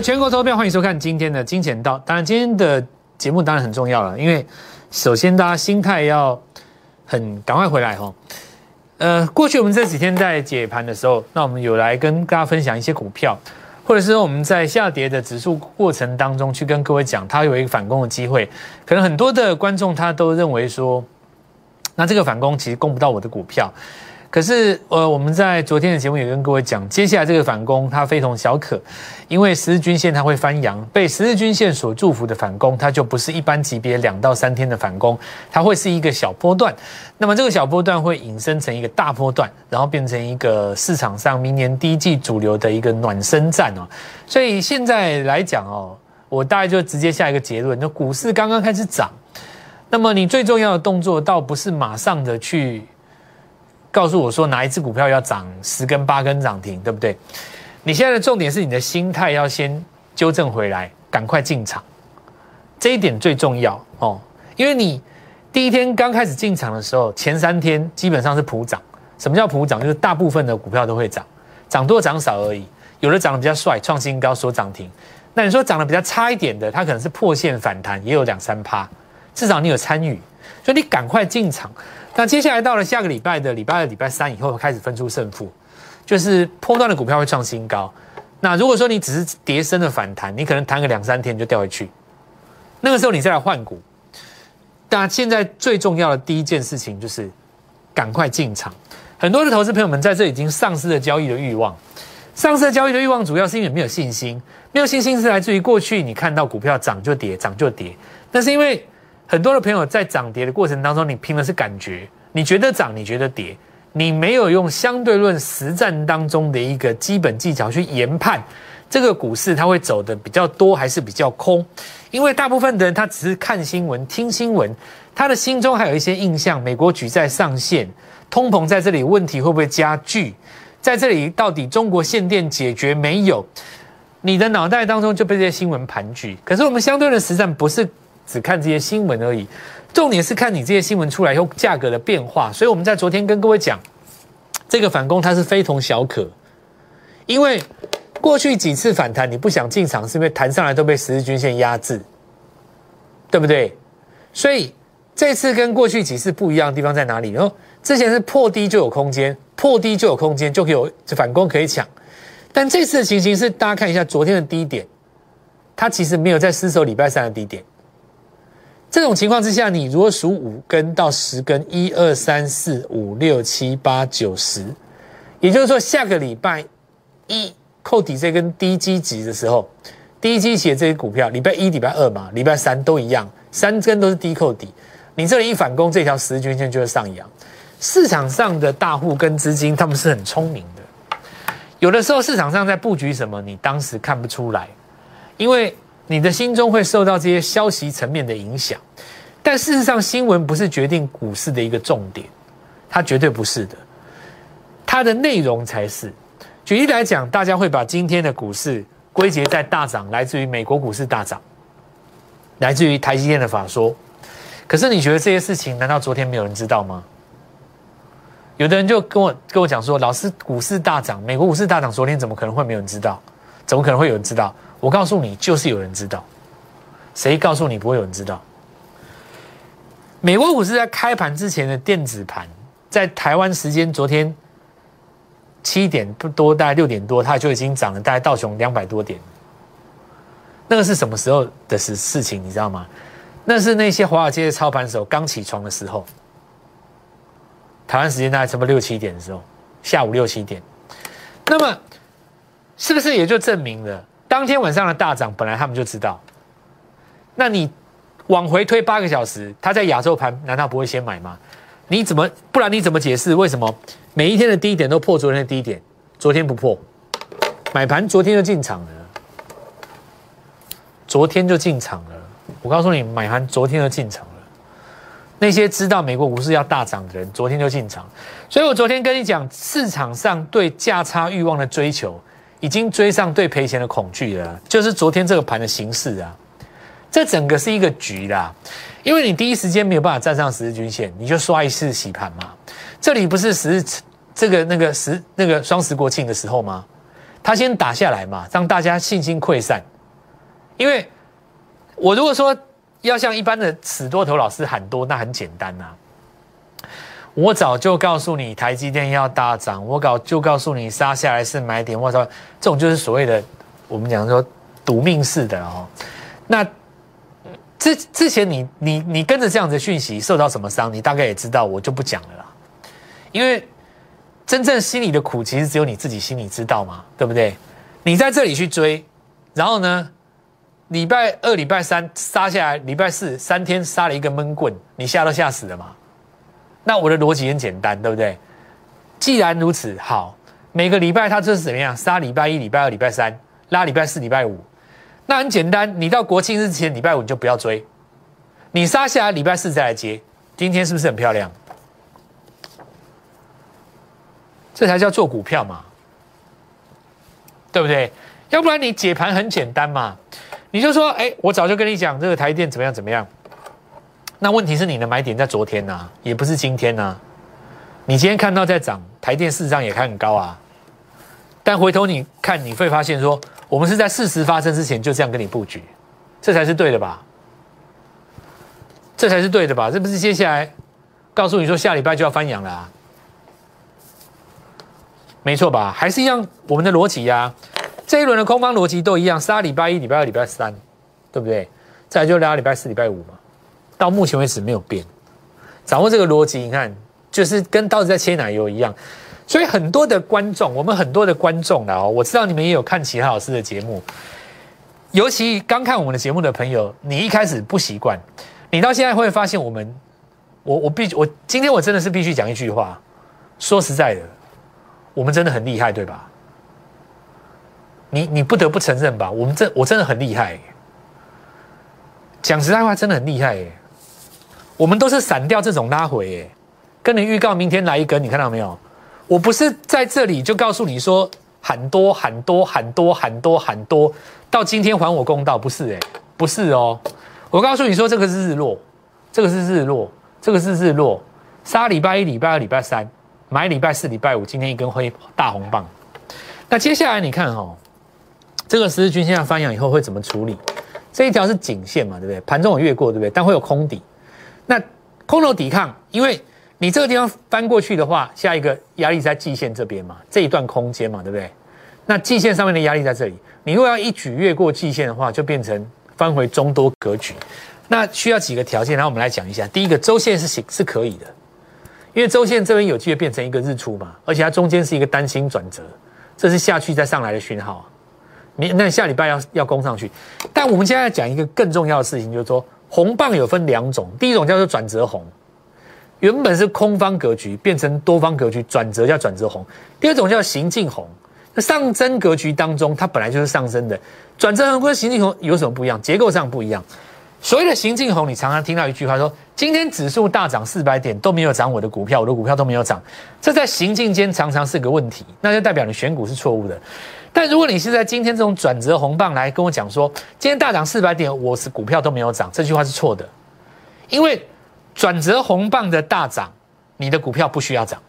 全国投票，欢迎收看今天的金钱道。当然，今天的节目当然很重要了，因为首先大家心态要很赶快回来哈。呃，过去我们这几天在解盘的时候，那我们有来跟大家分享一些股票，或者是我们在下跌的指数过程当中去跟各位讲，它有一个反攻的机会。可能很多的观众他都认为说，那这个反攻其实攻不到我的股票。可是，呃，我们在昨天的节目也跟各位讲，接下来这个反攻它非同小可，因为十日均线它会翻阳，被十日均线所祝福的反攻，它就不是一般级别两到三天的反攻，它会是一个小波段。那么这个小波段会引申成一个大波段，然后变成一个市场上明年第一季主流的一个暖身战哦。所以现在来讲哦，我大概就直接下一个结论：，就股市刚刚开始涨，那么你最重要的动作，倒不是马上的去。告诉我说哪一只股票要涨十根八根涨停，对不对？你现在的重点是你的心态要先纠正回来，赶快进场，这一点最重要哦。因为你第一天刚开始进场的时候，前三天基本上是普涨。什么叫普涨？就是大部分的股票都会涨，涨多涨少而已。有的涨得比较帅，创新高所涨停。那你说涨得比较差一点的，它可能是破线反弹，也有两三趴，至少你有参与，所以你赶快进场。那接下来到了下个礼拜的礼拜二、礼拜三以后，开始分出胜负，就是波段的股票会创新高。那如果说你只是跌升的反弹，你可能弹个两三天就掉回去，那个时候你再来换股。那现在最重要的第一件事情就是赶快进场。很多的投资朋友们在这已经丧失了交易的欲望，丧失了交易的欲望主要是因为没有信心，没有信心是来自于过去你看到股票涨就跌，涨就跌，那是因为。很多的朋友在涨跌的过程当中，你拼的是感觉，你觉得涨，你觉得跌，你没有用相对论实战当中的一个基本技巧去研判这个股市它会走的比较多还是比较空，因为大部分的人他只是看新闻、听新闻，他的心中还有一些印象，美国举债上限、通膨在这里问题会不会加剧，在这里到底中国限电解决没有？你的脑袋当中就被这些新闻盘踞。可是我们相对的实战不是。只看这些新闻而已，重点是看你这些新闻出来以后价格的变化。所以我们在昨天跟各位讲，这个反攻它是非同小可，因为过去几次反弹你不想进场，是因为弹上来都被十日均线压制，对不对？所以这次跟过去几次不一样的地方在哪里？然后之前是破低就有空间，破低就有空间，就可以有反攻可以抢。但这次的情形是，大家看一下昨天的低点，它其实没有在失守礼拜三的低点。这种情况之下，你如果数五根到十根，一二三四五六七八九十，也就是说下个礼拜一扣底这根低基值的时候，低基期的这些股票，礼拜一、礼拜二嘛，礼拜三都一样，三根都是低扣底，你这里一反攻，这条十日均线就会上扬。市场上的大户跟资金，他们是很聪明的，有的时候市场上在布局什么，你当时看不出来，因为。你的心中会受到这些消息层面的影响，但事实上，新闻不是决定股市的一个重点，它绝对不是的，它的内容才是。举例来讲，大家会把今天的股市归结在大涨，来自于美国股市大涨，来自于台积电的法说。可是，你觉得这些事情难道昨天没有人知道吗？有的人就跟我跟我讲说，老师，股市大涨，美国股市大涨，昨天怎么可能会没有人知道？怎么可能会有人知道？我告诉你，就是有人知道。谁告诉你不会有人知道？美国股市在开盘之前的电子盘，在台湾时间昨天七点不多，大概六点多，它就已经涨了，大概道琼两百多点。那个是什么时候的事事情？你知道吗？那是那些华尔街的操盘手刚起床的时候。台湾时间大概差不多六七点的时候，下午六七点。那么，是不是也就证明了？当天晚上的大涨，本来他们就知道。那你往回推八个小时，他在亚洲盘难道不会先买吗？你怎么不然你怎么解释为什么每一天的低点都破昨天的低点，昨天不破？买盘昨天就进场了，昨天就进场了。我告诉你，买盘昨天就进场了。那些知道美国股市要大涨的人，昨天就进场。所以我昨天跟你讲，市场上对价差欲望的追求。已经追上对赔钱的恐惧了，就是昨天这个盘的形式啊，这整个是一个局啦，因为你第一时间没有办法站上十日均线，你就刷一次洗盘嘛。这里不是十日这个那个十那个双十国庆的时候吗？他先打下来嘛，让大家信心溃散。因为我如果说要像一般的死多头老师喊多，那很简单呐。我早就告诉你台积电要大涨，我早就告诉你杀下来是买点。我操，这种就是所谓的我们讲说赌命式的哦。那之之前你你你跟着这样子讯息受到什么伤，你大概也知道，我就不讲了啦。因为真正心里的苦，其实只有你自己心里知道嘛，对不对？你在这里去追，然后呢，礼拜二、礼拜三杀下来，礼拜四三天杀了一个闷棍，你吓都吓死了嘛。那我的逻辑很简单，对不对？既然如此，好，每个礼拜它这是怎么样？杀礼拜一、礼拜二、礼拜三，拉礼拜四、礼拜五，那很简单。你到国庆日前礼拜五你就不要追，你杀下来礼拜四再来接。今天是不是很漂亮？这才叫做股票嘛，对不对？要不然你解盘很简单嘛，你就说，哎，我早就跟你讲这个台电怎么样怎么样。那问题是你的买点在昨天呐，也不是今天呐。你今天看到在涨，台电市场也开很高啊。但回头你看，你会发现说，我们是在事实发生之前就这样跟你布局，这才是对的吧？这才是对的吧？这不是接下来告诉你说下礼拜就要翻阳了啊，没错吧？还是一样我们的逻辑呀。这一轮的空方逻辑都一样，杀礼拜一、礼拜二、礼拜三，对不对？再来就聊礼拜四、礼拜五嘛。到目前为止没有变，掌握这个逻辑，你看就是跟刀子在切奶油一样。所以很多的观众，我们很多的观众啦，哦，我知道你们也有看其他老师的节目，尤其刚看我们的节目的朋友，你一开始不习惯，你到现在会发现我们，我我必我今天我真的是必须讲一句话，说实在的，我们真的很厉害，对吧？你你不得不承认吧，我们真我真的很厉害，讲实在话，真的很厉害耶。我们都是闪掉这种拉回，耶，跟你预告明天来一根，你看到没有？我不是在这里就告诉你说喊多喊多喊多喊多喊多，到今天还我公道，不是哎，不是哦。我告诉你说这个是日落，这个是日落，这个是日落。杀礼拜一、礼拜二、礼拜三，买礼拜四、礼拜五，今天一根灰大红棒。那接下来你看哦，这个十字均线要翻阳以后会怎么处理？这一条是颈线嘛，对不对？盘中有越过，对不对？但会有空底。那空头抵抗，因为你这个地方翻过去的话，下一个压力在季线这边嘛，这一段空间嘛，对不对？那季线上面的压力在这里，你如果要一举越过季线的话，就变成翻回中多格局。那需要几个条件，然后我们来讲一下。第一个，周线是行是可以的，因为周线这边有机会变成一个日出嘛，而且它中间是一个单星转折，这是下去再上来的讯号。你那下礼拜要要攻上去，但我们现在讲一个更重要的事情，就是说。红棒有分两种，第一种叫做转折红，原本是空方格局变成多方格局，转折叫转折红。第二种叫行进红，那上升格局当中它本来就是上升的，转折红跟行进红有什么不一样？结构上不一样。所谓的行进红，你常常听到一句话说，今天指数大涨四百点都没有涨我的股票，我的股票都没有涨，这在行进间常常是个问题，那就代表你选股是错误的。但如果你是在今天这种转折红棒来跟我讲说，今天大涨四百点，我是股票都没有涨，这句话是错的，因为转折红棒的大涨，你的股票不需要涨。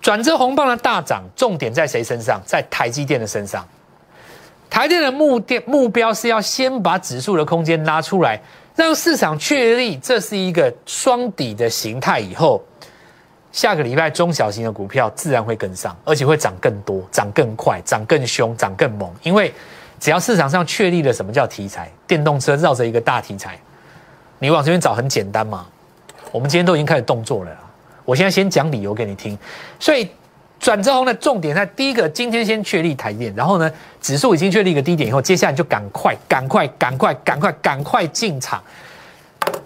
转折红棒的大涨，重点在谁身上？在台积电的身上。台电的目电目标是要先把指数的空间拉出来，让市场确立这是一个双底的形态以后。下个礼拜中小型的股票自然会跟上，而且会涨更多、涨更快、涨更凶、涨更猛。因为只要市场上确立了什么叫题材，电动车绕着一个大题材，你往这边找很简单嘛。我们今天都已经开始动作了，我现在先讲理由给你听。所以转折红的重点在第一个，今天先确立台电，然后呢，指数已经确立一个低点以后，接下来就赶快、赶快、赶快、赶快、赶快进场。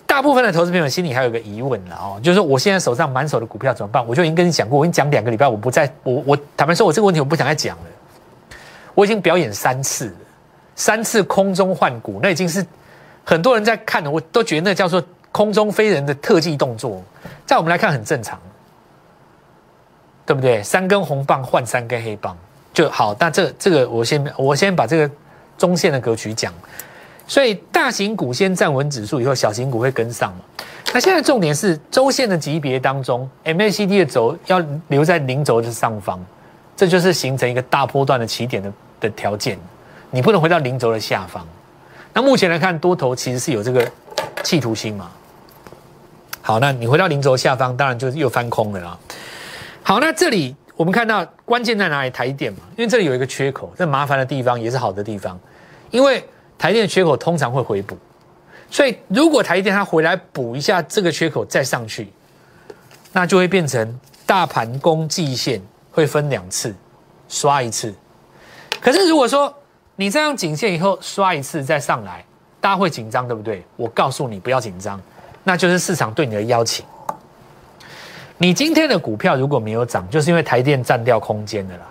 大部分的投资朋友心里还有个疑问了哦，就是说我现在手上满手的股票怎么办？我就已经跟你讲过，我已经讲两个礼拜，我不再我我坦白说，我这个问题我不想再讲了。我已经表演三次了，三次空中换股，那已经是很多人在看的，我都觉得那叫做空中飞人的特技动作，在我们来看很正常，对不对？三根红棒换三根黑棒就好。那这这个我先我先把这个中线的格局讲。所以大型股先站稳指数以后，小型股会跟上嘛？那现在重点是周线的级别当中，MACD 的轴要留在零轴的上方，这就是形成一个大波段的起点的的条件。你不能回到零轴的下方。那目前来看，多头其实是有这个企图心嘛。好，那你回到零轴下方，当然就又翻空了啦。好，那这里我们看到关键在哪里？台电嘛，因为这里有一个缺口，这麻烦的地方也是好的地方，因为台电的缺口通常会回补，所以如果台电它回来补一下这个缺口再上去，那就会变成大盘攻季线会分两次，刷一次。可是如果说你这样颈线以后刷一次再上来，大家会紧张，对不对？我告诉你不要紧张，那就是市场对你的邀请。你今天的股票如果没有涨，就是因为台电占掉空间的啦。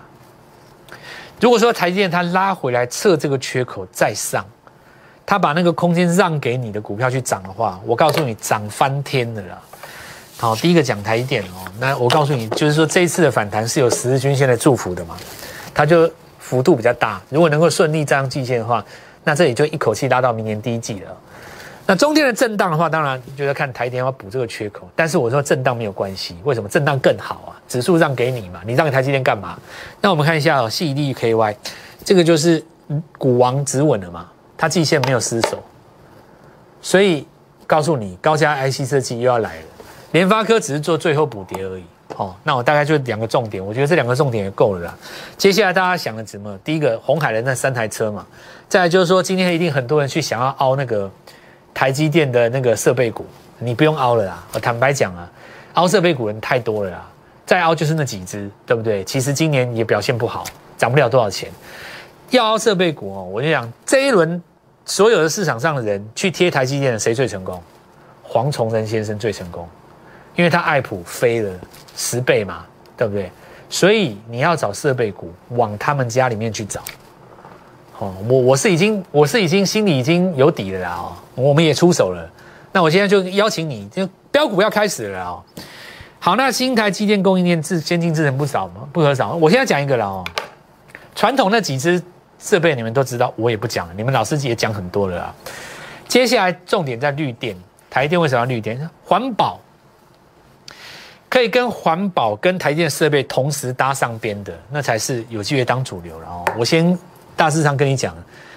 如果说台电它拉回来测这个缺口再上，他把那个空间让给你的股票去涨的话，我告诉你涨翻天的啦。好，第一个讲台电哦，那我告诉你，就是说这一次的反弹是有十日均线的祝福的嘛，它就幅度比较大。如果能够顺利站上季线的话，那这里就一口气拉到明年第一季了。那中间的震荡的话，当然就要看台电要补这个缺口。但是我说震荡没有关系，为什么震荡更好啊？指数让给你嘛，你让给台积电干嘛？那我们看一下哦，细粒 KY，这个就是股王止稳了嘛，它季线没有失守，所以告诉你高价 IC 设计又要来了。联发科只是做最后补跌而已。哦，那我大概就两个重点，我觉得这两个重点也够了啦。接下来大家想的什么？第一个红海的那三台车嘛，再来就是说今天一定很多人去想要凹那个。台积电的那个设备股，你不用凹了啦。我坦白讲啊，凹设备股人太多了啦，再凹就是那几只，对不对？其实今年也表现不好，涨不了多少钱。要凹设备股哦，我就讲这一轮所有的市场上的人去贴台积电的，谁最成功？黄崇仁先生最成功，因为他爱普飞了十倍嘛，对不对？所以你要找设备股，往他们家里面去找。哦，我我是已经我是已经心里已经有底了啦哦，我们也出手了，那我现在就邀请你，就标股要开始了哦。好，那新台积电供应链自先进制程不少吗？不可少。我现在讲一个了哦，传统那几只设备你们都知道，我也不讲了，你们老师也讲很多了啊。接下来重点在绿电，台电为什么要绿电？环保可以跟环保跟台电设备同时搭上边的，那才是有机会当主流了哦。我先。大致上跟你讲，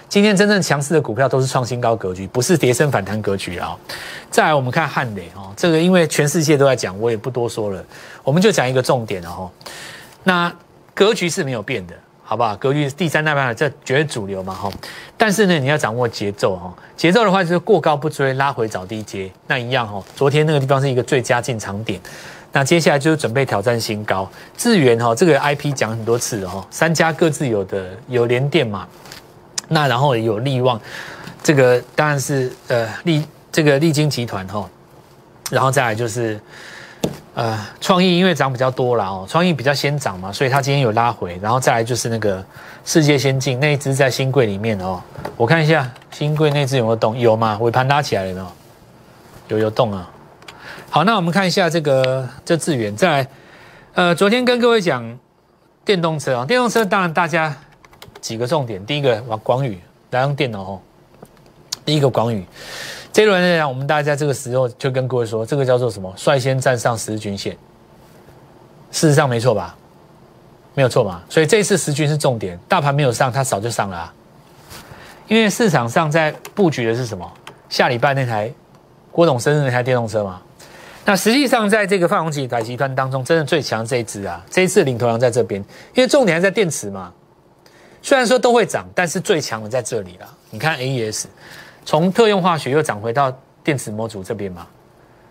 今天真正强势的股票都是创新高格局，不是跌升反弹格局啊。再来，我们看汉磊哦，这个因为全世界都在讲，我也不多说了，我们就讲一个重点哦。那格局是没有变的，好不好？格局第三代半这绝对主流嘛哈。但是呢，你要掌握节奏哈。节奏的话就是过高不追，拉回找低阶，那一样哈。昨天那个地方是一个最佳进场点。那接下来就是准备挑战新高，智源哈，这个 IP 讲很多次哈，三家各自有的有联电嘛，那然后有利旺，这个当然是呃利这个利金集团哈，然后再来就是呃创意，因为涨比较多了哦，创意比较先涨嘛，所以它今天有拉回，然后再来就是那个世界先进那一只在新贵里面哦，我看一下新贵那只有没有动，有吗？尾盘拉起来了没有？有有动啊。好，那我们看一下这个这智远在，呃，昨天跟各位讲电动车啊，电动车当然大家几个重点，第一个往广宇来用电脑哦，第一个广宇，这一轮来讲，我们大家在这个时候就跟各位说，这个叫做什么？率先站上十日均线，事实上没错吧？没有错嘛？所以这一次十均是重点，大盘没有上，它早就上了啊，因为市场上在布局的是什么？下礼拜那台郭董生日那台电动车嘛。那实际上，在这个泛宏集团集团当中，真的最强这一支啊，这一次领头羊在这边，因为重点还在电池嘛。虽然说都会涨，但是最强的在这里了。你看 AES，从特用化学又涨回到电池模组这边嘛。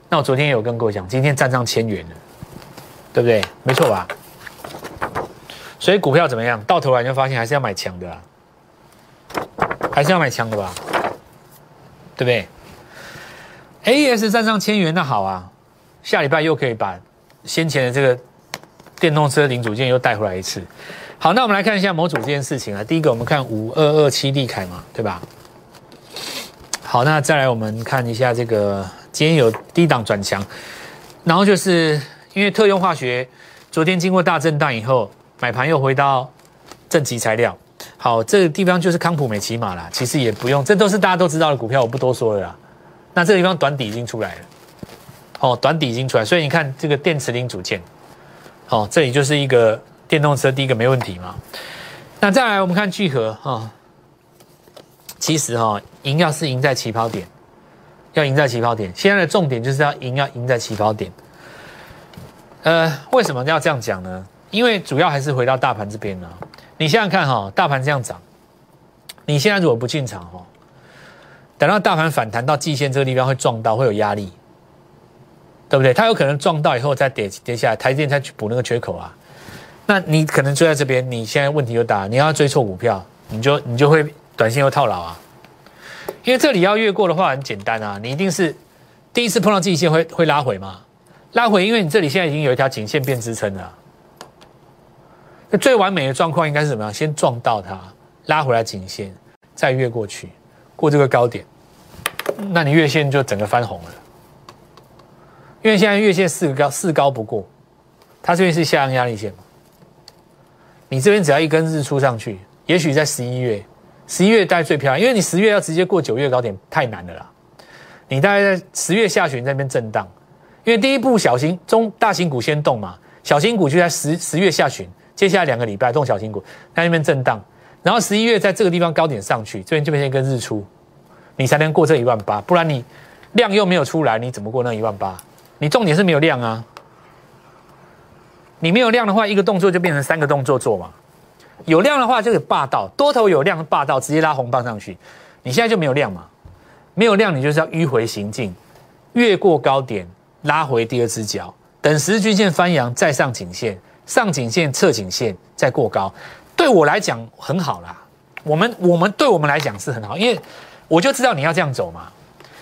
那我昨天也有跟各位讲，今天站上千元了，对不对？没错吧？所以股票怎么样？到头来就发现还是要买强的啊，还是要买强的吧？对不对？A S 站上千元，那好啊。下礼拜又可以把先前的这个电动车零组件又带回来一次。好，那我们来看一下模组这件事情啊。第一个，我们看五二二七利凯嘛，对吧？好，那再来我们看一下这个今天有低档转强，然后就是因为特用化学昨天经过大震荡以后，买盘又回到正极材料。好，这个地方就是康普美奇马啦，其实也不用，这都是大家都知道的股票，我不多说了啦。那这个地方短底已经出来了。哦，短底已经出来，所以你看这个电池零组件，哦，这里就是一个电动车第一个没问题嘛。那再来我们看聚合哈，其实哈赢要是赢在起跑点，要赢在起跑点。现在的重点就是要赢要赢在起跑点。呃，为什么要这样讲呢？因为主要还是回到大盘这边呢。你想想看哈，大盘这样涨，你现在如果不进场哈，等到大盘反弹到季线这个地方会撞到，会有压力，对不对？它有可能撞到以后再跌跌下来，台电再去补那个缺口啊。那你可能追在这边，你现在问题就大，你要追错股票，你就你就会短线又套牢啊。因为这里要越过的话很简单啊，你一定是第一次碰到季线会会拉回嘛。拉回，因为你这里现在已经有一条颈线变支撑了。那最完美的状况应该是怎么样？先撞到它，拉回来颈线，再越过去，过这个高点，那你月线就整个翻红了。因为现在月线四个高四高不过，它这边是下降压力线嘛。你这边只要一根日出上去，也许在十一月，十一月带最漂亮，因为你十月要直接过九月高点太难了啦。你大概在十月下旬那边震荡。因为第一步小型中大型股先动嘛，小型股就在十十月下旬，接下来两个礼拜动小型股，在那边震荡，然后十一月在这个地方高点上去，这边就变成一个日出，你才能过这一万八，不然你量又没有出来，你怎么过那一万八？你重点是没有量啊，你没有量的话，一个动作就变成三个动作做嘛，有量的话就是霸道，多头有量霸道，直接拉红棒上去，你现在就没有量嘛，没有量你就是要迂回行进，越过高点。拉回第二只脚，等十日均线翻阳，再上颈线，上颈线测颈线，再过高，对我来讲很好啦。我们我们对我们来讲是很好，因为我就知道你要这样走嘛，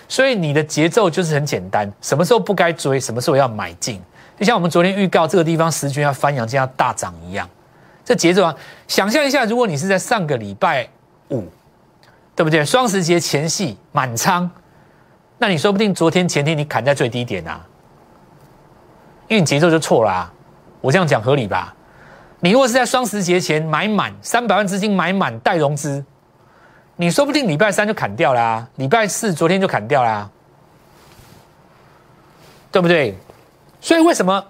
所以你的节奏就是很简单，什么时候不该追，什么时候要买进，就像我们昨天预告这个地方十均要翻阳，就要大涨一样，这节奏啊，想象一下，如果你是在上个礼拜五，对不对？双十节前夕满仓，那你说不定昨天前天你砍在最低点啊。因为你节奏就错了啊，我这样讲合理吧？你如果是在双十节前买满三百万资金买满带融资，你说不定礼拜三就砍掉啦，礼拜四昨天就砍掉啦，对不对？所以为什么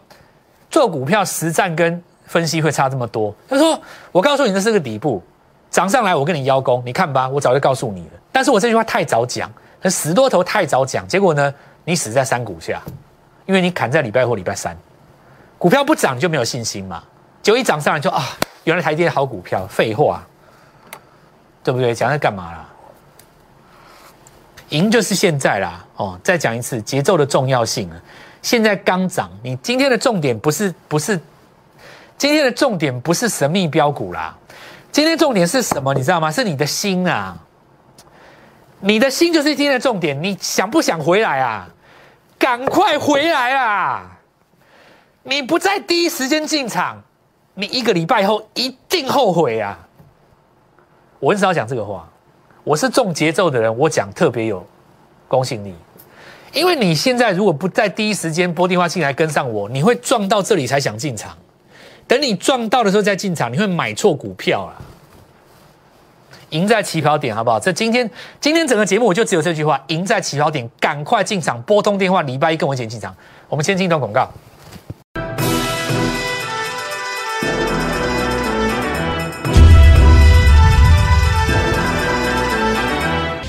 做股票实战跟分析会差这么多？他说：“我告诉你这是个底部，涨上来我跟你邀功，你看吧，我早就告诉你了。但是我这句话太早讲，死多头太早讲，结果呢，你死在山谷下。”因为你砍在礼拜或礼拜三，股票不涨就没有信心嘛。就一涨上来就啊，原来台积好股票，废话，对不对？讲在干嘛啦？赢就是现在啦。哦，再讲一次节奏的重要性啊。现在刚涨，你今天的重点不是不是，今天的重点不是神秘标股啦。今天重点是什么？你知道吗？是你的心啊。你的心就是今天的重点。你想不想回来啊？赶快回来啊！你不在第一时间进场，你一个礼拜后一定后悔啊！我很少讲这个话，我是重节奏的人，我讲特别有公信力。因为你现在如果不在第一时间拨电话进来跟上我，你会撞到这里才想进场。等你撞到的时候再进场，你会买错股票啊！赢在起跑点，好不好？这今天今天整个节目我就只有这句话：赢在起跑点，赶快进场，拨通电话，礼拜一跟我一起进场。我们先进一段广告。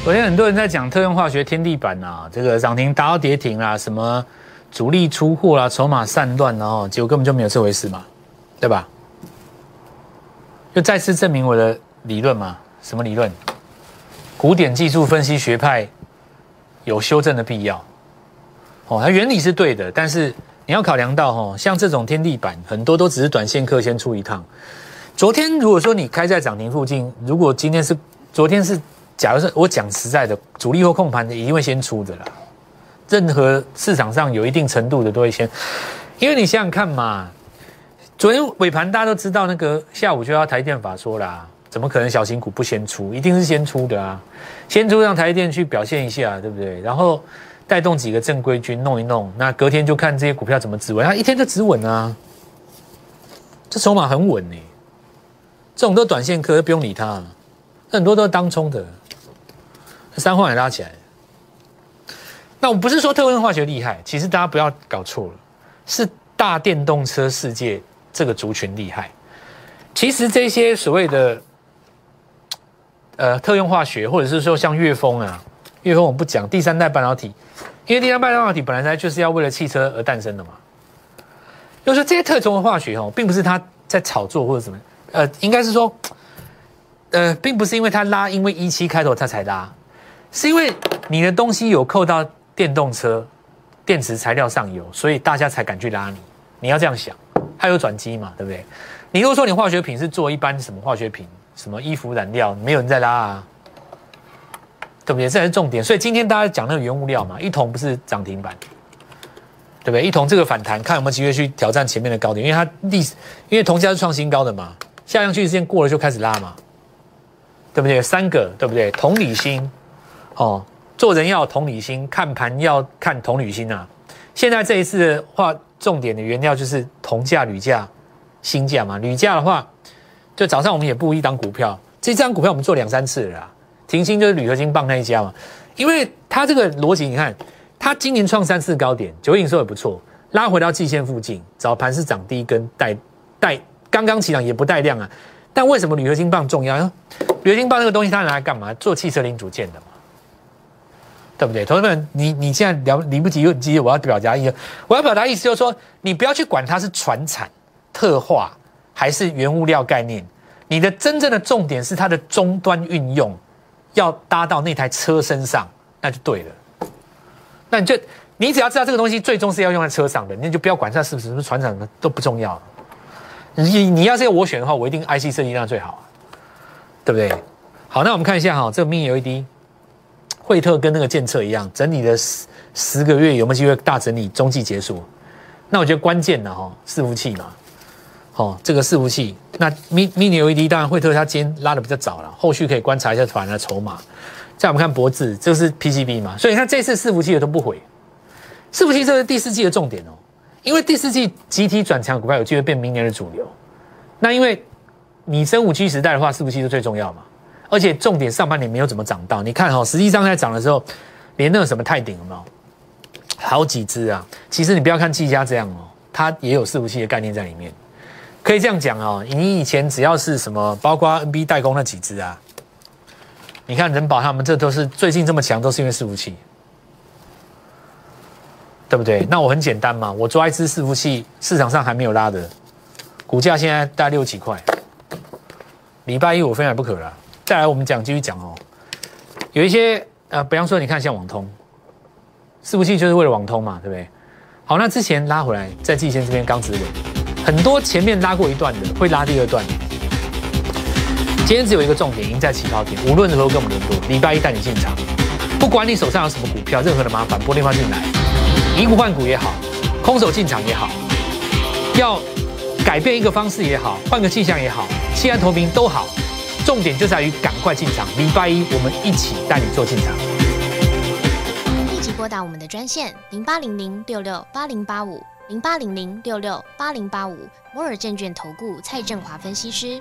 昨天很多人在讲特用化学天地板啊，这个涨停打到跌停啊，什么主力出货啦，筹码散乱啊，结果根本就没有这回事嘛，对吧？就再次证明我的理论嘛。什么理论？古典技术分析学派有修正的必要。哦，它原理是对的，但是你要考量到哈，像这种天地板，很多都只是短线客先出一趟。昨天如果说你开在涨停附近，如果今天是昨天是，假如是我讲实在的，主力或控盘的一定会先出的啦。任何市场上有一定程度的都会先，因为你想想看嘛，昨天尾盘大家都知道，那个下午就要台电法说啦。怎么可能小型股不先出？一定是先出的啊！先出让台电去表现一下，对不对？然后带动几个正规军弄一弄，那隔天就看这些股票怎么止稳。它一天就止稳啊！这筹码很稳呢。这种都短线客，不用理它。很多都是当冲的，三换也拉起来。那我不是说特温化学厉害，其实大家不要搞错了，是大电动车世界这个族群厉害。其实这些所谓的呃特用化学，或者是说像岳峰啊，岳峰我不讲第三代半导体，因为第三代半导体本来它就是要为了汽车而诞生的嘛。就是这些特种的化学哦，并不是他在炒作或者什么，呃，应该是说，呃，并不是因为他拉，因为一期开头他才拉，是因为你的东西有扣到电动车电池材料上游，所以大家才敢去拉你。你要这样想，它有转机嘛，对不对？你如果说你化学品是做一般什么化学品，什么衣服染料，没有人在拉啊，对不对？这才是重点。所以今天大家讲那个原物料嘛，一桶不是涨停板。对不对？一同这个反弹，看有没有机会去挑战前面的高点，因为它历史，因为铜价是创新高的嘛，下降趋势线过了就开始拉嘛，对不对？三个对不对？同理心，哦，做人要同理心，看盘要看同理心啊。现在这一次的话重点的原料就是铜价、铝价、锌价嘛。铝价的话，就早上我们也布一档股票，这张股票我们做两三次了，停薪就是铝合金棒那一家嘛，因为它这个逻辑，你看。它今年创三次高点，九影收也不错，拉回到季线附近，早盘是涨第一根带带刚刚起涨也不带量啊。但为什么铝合金棒重要？铝合金棒这个东西它拿来干嘛？做汽车零组件的嘛，对不对？同学们，你你现在了来不及又急，我要表达意思，我要表达意思就是说，你不要去管它是传产、特化还是原物料概念，你的真正的重点是它的终端运用要搭到那台车身上，那就对了。那你就，你只要知道这个东西最终是要用在车上的，你就不要管它是不是什么船产的都不重要。你你要是要我选的话，我一定 IC 设计那最好，对不对？好，那我们看一下哈，这个 Mini LED，惠特跟那个建测一样，整理了十十个月，有没有机会大整理，中季结束？那我觉得关键的哈，伺服器嘛，哦，这个伺服器，那 Mini Mini LED 当然惠特它今天拉的比较早了，后续可以观察一下团的筹码。再我们看博智，这是 PCB 嘛，所以你看这次伺服器的都不回，伺服器这是第四季的重点哦，因为第四季集体转强，股票有机会变明年的主流。那因为你升五 G 时代的话，伺服器是最重要嘛，而且重点上半年没有怎么涨到，你看哈，实际上在涨的时候，连那个什么泰鼎有没有？好几只啊，其实你不要看技嘉这样哦，它也有伺服器的概念在里面，可以这样讲哦，你以前只要是什么，包括 NB 代工那几只啊。你看人保他们这都是最近这么强，都是因为伺服器，对不对？那我很简单嘛，我抓一支伺服器，市场上还没有拉的，股价现在大概六几块。礼拜一我非买不可了。再来我们讲继续讲哦，有一些呃，比方说你看像网通，伺服器就是为了网通嘛，对不对？好，那之前拉回来在季线这边刚止稳，很多前面拉过一段的会拉第二段。今天只有一个重点，赢在起跑点。无论如何跟我们联络，礼拜一带你进场。不管你手上有什么股票，任何的麻烦拨电话进来，以股换股也好，空手进场也好，要改变一个方式也好，换个气象也好，弃暗投明都好。重点就在于赶快进场。零八一我们一起带你做进场。立即拨打我们的专线零八零零六六八零八五零八零零六六八零八五摩尔证券投顾蔡振华分析师。